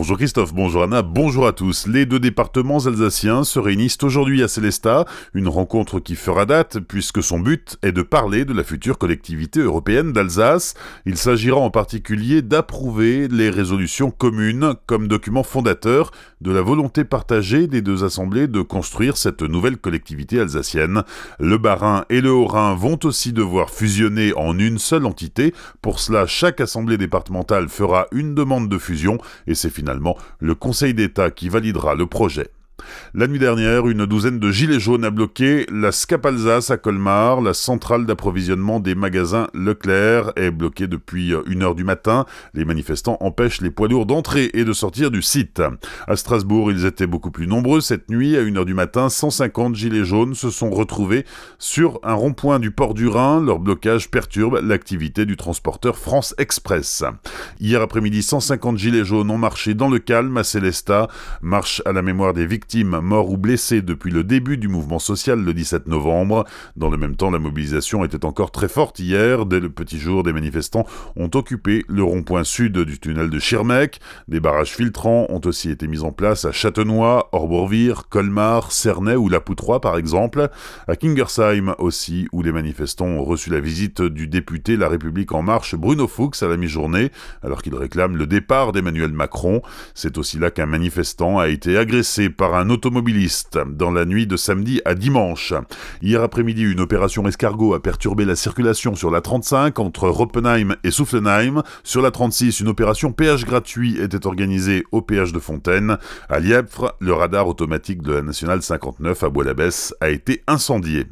Bonjour Christophe, bonjour Anna, bonjour à tous. Les deux départements alsaciens se réunissent aujourd'hui à Célestat, une rencontre qui fera date puisque son but est de parler de la future collectivité européenne d'Alsace. Il s'agira en particulier d'approuver les résolutions communes comme document fondateur de la volonté partagée des deux assemblées de construire cette nouvelle collectivité alsacienne. Le Bas-Rhin et le Haut-Rhin vont aussi devoir fusionner en une seule entité. Pour cela, chaque assemblée départementale fera une demande de fusion et c'est finalement le Conseil d'État qui validera le projet. La nuit dernière, une douzaine de gilets jaunes a bloqué la SCAP Alsace à Colmar. La centrale d'approvisionnement des magasins Leclerc est bloquée depuis une heure du matin. Les manifestants empêchent les poids lourds d'entrer et de sortir du site. À Strasbourg, ils étaient beaucoup plus nombreux cette nuit. À une heure du matin, 150 gilets jaunes se sont retrouvés sur un rond-point du port du Rhin. Leur blocage perturbe l'activité du transporteur France Express. Hier après-midi, 150 gilets jaunes ont marché dans le calme à Célestat. Marche à la mémoire des victimes morts ou blessés depuis le début du mouvement social le 17 novembre. Dans le même temps, la mobilisation était encore très forte hier. Dès le petit jour, des manifestants ont occupé le rond-point sud du tunnel de Schirmeck. Des barrages filtrants ont aussi été mis en place à Châtenois, Orbourvire, Colmar, Cernay ou La Poutroie par exemple. À Kingersheim aussi, où les manifestants ont reçu la visite du député La République En Marche Bruno Fuchs à la mi-journée, alors qu'il réclame le départ d'Emmanuel Macron. C'est aussi là qu'un manifestant a été agressé par un un automobiliste dans la nuit de samedi à dimanche. Hier après-midi, une opération escargot a perturbé la circulation sur la 35 entre Roppenheim et Soufflenheim. Sur la 36, une opération péage gratuit était organisée au péage de Fontaine. À Lièvre, le radar automatique de la nationale 59 à Bois-l'Abbesse a été incendié.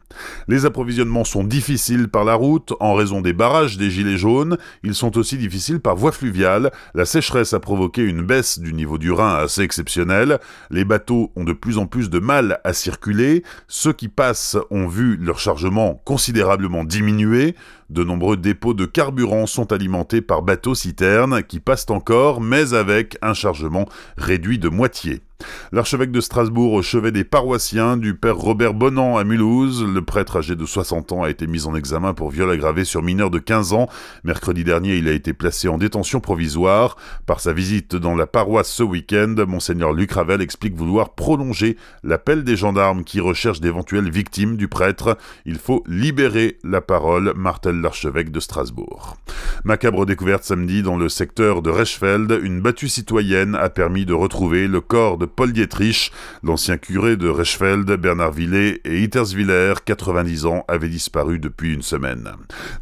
Les approvisionnements sont difficiles par la route en raison des barrages des Gilets jaunes. Ils sont aussi difficiles par voie fluviale. La sécheresse a provoqué une baisse du niveau du Rhin assez exceptionnelle. Les bateaux ont de plus en plus de mal à circuler, ceux qui passent ont vu leur chargement considérablement diminuer, de nombreux dépôts de carburant sont alimentés par bateaux-citernes qui passent encore, mais avec un chargement réduit de moitié. L'archevêque de Strasbourg au chevet des paroissiens du père Robert Bonan à Mulhouse. Le prêtre âgé de 60 ans a été mis en examen pour viol aggravé sur mineur de 15 ans. Mercredi dernier, il a été placé en détention provisoire. Par sa visite dans la paroisse ce week-end, monseigneur Luc Ravel explique vouloir prolonger l'appel des gendarmes qui recherchent d'éventuelles victimes du prêtre. Il faut libérer la parole, martèle l'archevêque de Strasbourg. Macabre découverte samedi dans le secteur de Rechfeld, une battue citoyenne a permis de retrouver le corps de Paul Dietrich, l'ancien curé de Rechfeld, Bernard Villet et Itterswiller, 90 ans, avait disparu depuis une semaine.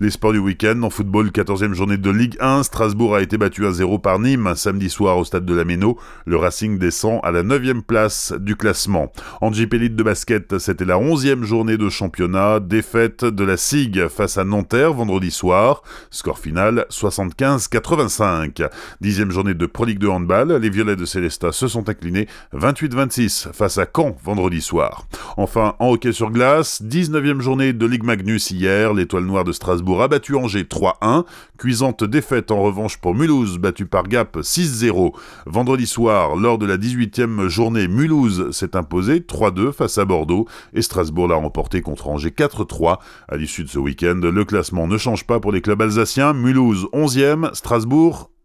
Les sports du week-end, en football, 14e journée de Ligue 1, Strasbourg a été battu à 0 par Nîmes samedi soir au stade de la Méno. Le Racing descend à la 9e place du classement. En Elite de basket, c'était la 11e journée de championnat, défaite de la SIG face à Nanterre vendredi soir. Score final 75-85. Dixième journée de Pro de handball, les Violets de Célestat se sont inclinés 28-26 face à Caen vendredi soir. Enfin, en hockey sur glace, 19e journée de Ligue Magnus hier, l'étoile noire de Strasbourg a battu Angers 3-1, cuisante défaite en revanche pour Mulhouse, battu par Gap 6-0. Vendredi soir, lors de la 18e journée, Mulhouse s'est imposé 3-2 face à Bordeaux et Strasbourg l'a remporté contre Angers 4-3. À l'issue de ce week-end, le classement ne change pas pour les clubs alsaciens, Mulhouse 11e, Strasbourg